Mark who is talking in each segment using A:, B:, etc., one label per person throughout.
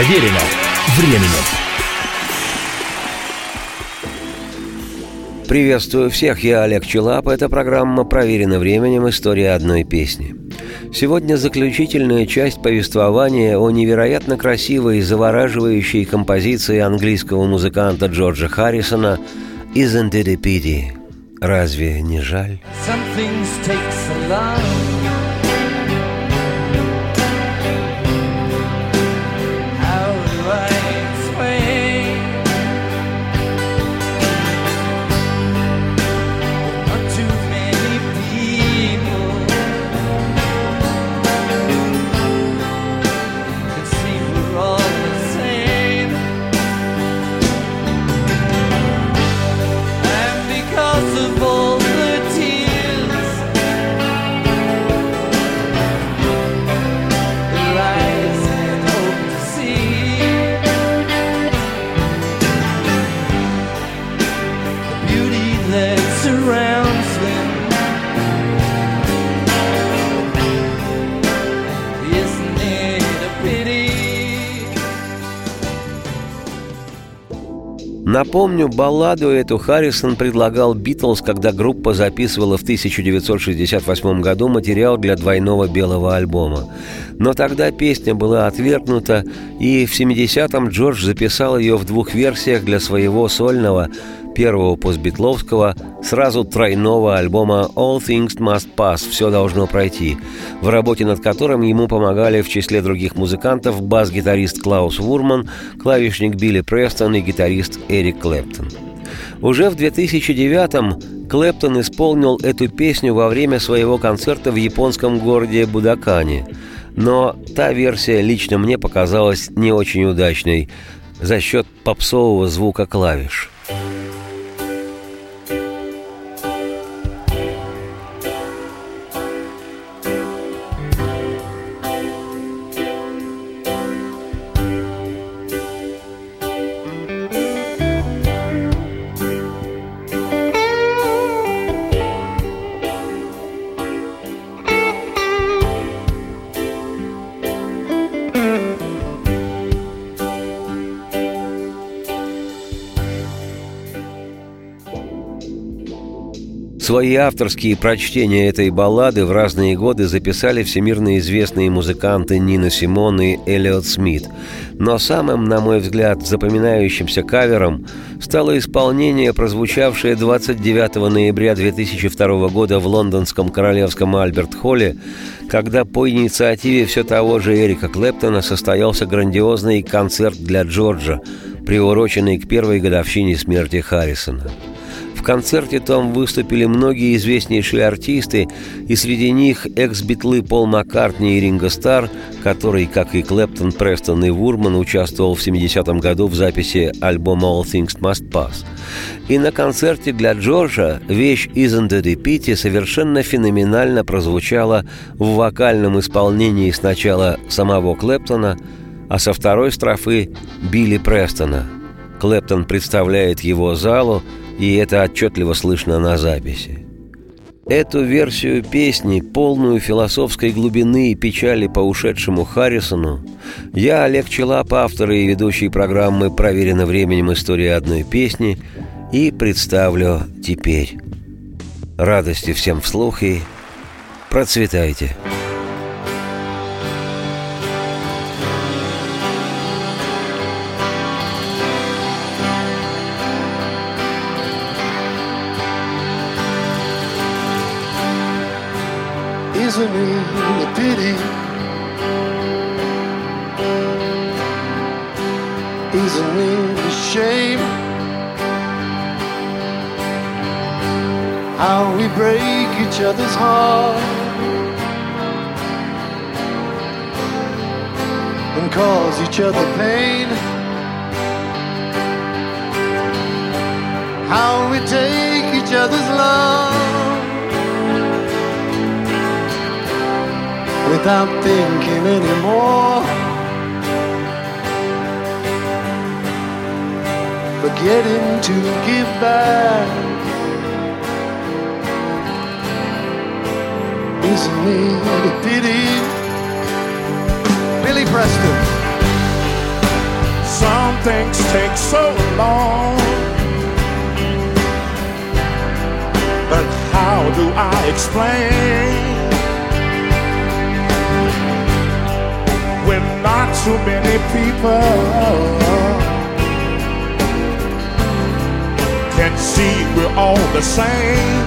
A: Проверено временем.
B: Приветствую всех, я Олег Челап. Это программа «Проверено временем. История одной песни». Сегодня заключительная часть повествования о невероятно красивой и завораживающей композиции английского музыканта Джорджа Харрисона «Isn't it a pity?» Разве не жаль? Напомню, балладу эту Харрисон предлагал Битлз, когда группа записывала в 1968 году материал для двойного белого альбома. Но тогда песня была отвергнута, и в 70-м Джордж записал ее в двух версиях для своего сольного первого постбитловского, сразу тройного альбома «All Things Must Pass» «Все должно пройти», в работе над которым ему помогали в числе других музыкантов бас-гитарист Клаус Вурман, клавишник Билли Престон и гитарист Эрик Клэптон. Уже в 2009-м Клэптон исполнил эту песню во время своего концерта в японском городе Будакане. Но та версия лично мне показалась не очень удачной за счет попсового звука клавиш. Свои авторские прочтения этой баллады в разные годы записали всемирно известные музыканты Нина Симон и Эллиот Смит. Но самым, на мой взгляд, запоминающимся кавером стало исполнение, прозвучавшее 29 ноября 2002 года в лондонском Королевском Альберт-Холле, когда по инициативе все того же Эрика Клэптона состоялся грандиозный концерт для Джорджа, приуроченный к первой годовщине смерти Харрисона. В концерте там выступили многие известнейшие артисты, и среди них экс-битлы Пол Маккартни и Ринго Стар, который, как и Клэптон, Престон и Вурман, участвовал в 70-м году в записи альбома All Things Must Pass. И на концерте для Джорджа вещь «Isn't a pity» совершенно феноменально прозвучала в вокальном исполнении сначала самого Клэптона, а со второй строфы Билли Престона. Клэптон представляет его залу, и это отчетливо слышно на записи. Эту версию песни, полную философской глубины и печали по ушедшему Харрисону, я, Олег Челап, автор и ведущий программы «Проверено временем. История одной песни» и представлю теперь. Радости всем вслух и процветайте! Процветайте!
C: It a pity? It a shame? How we break each other's heart and cause each other pain. How we take without thinking anymore. Forgetting to give back. Isn't it a pity? Billy Preston.
A: Some things take so long. But how do I explain? Not too many people can see we're all the same.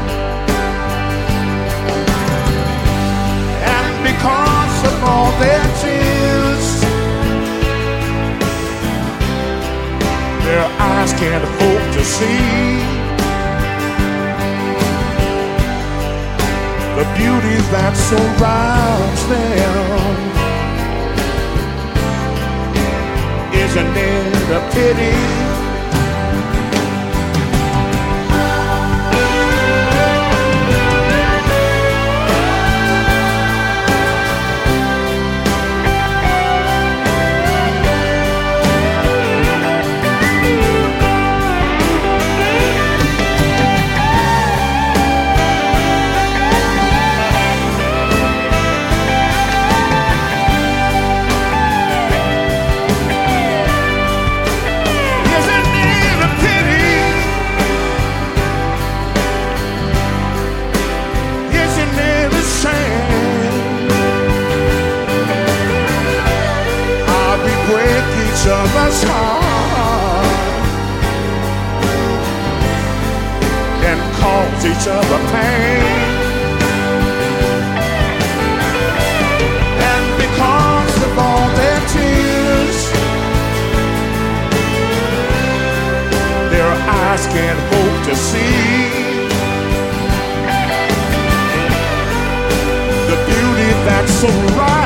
A: And because of all their tears, their eyes can't hope to see the beauty that surrounds them. Isn't it a pity? Each other pain. And because of all their tears. their eyes can't hope to see the beauty that surrounds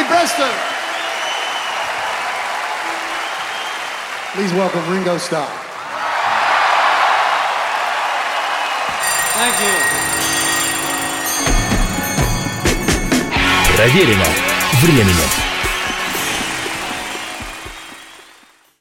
C: Chester. Please welcome Ringo Starr.
D: Thank you.
E: Проверено временем.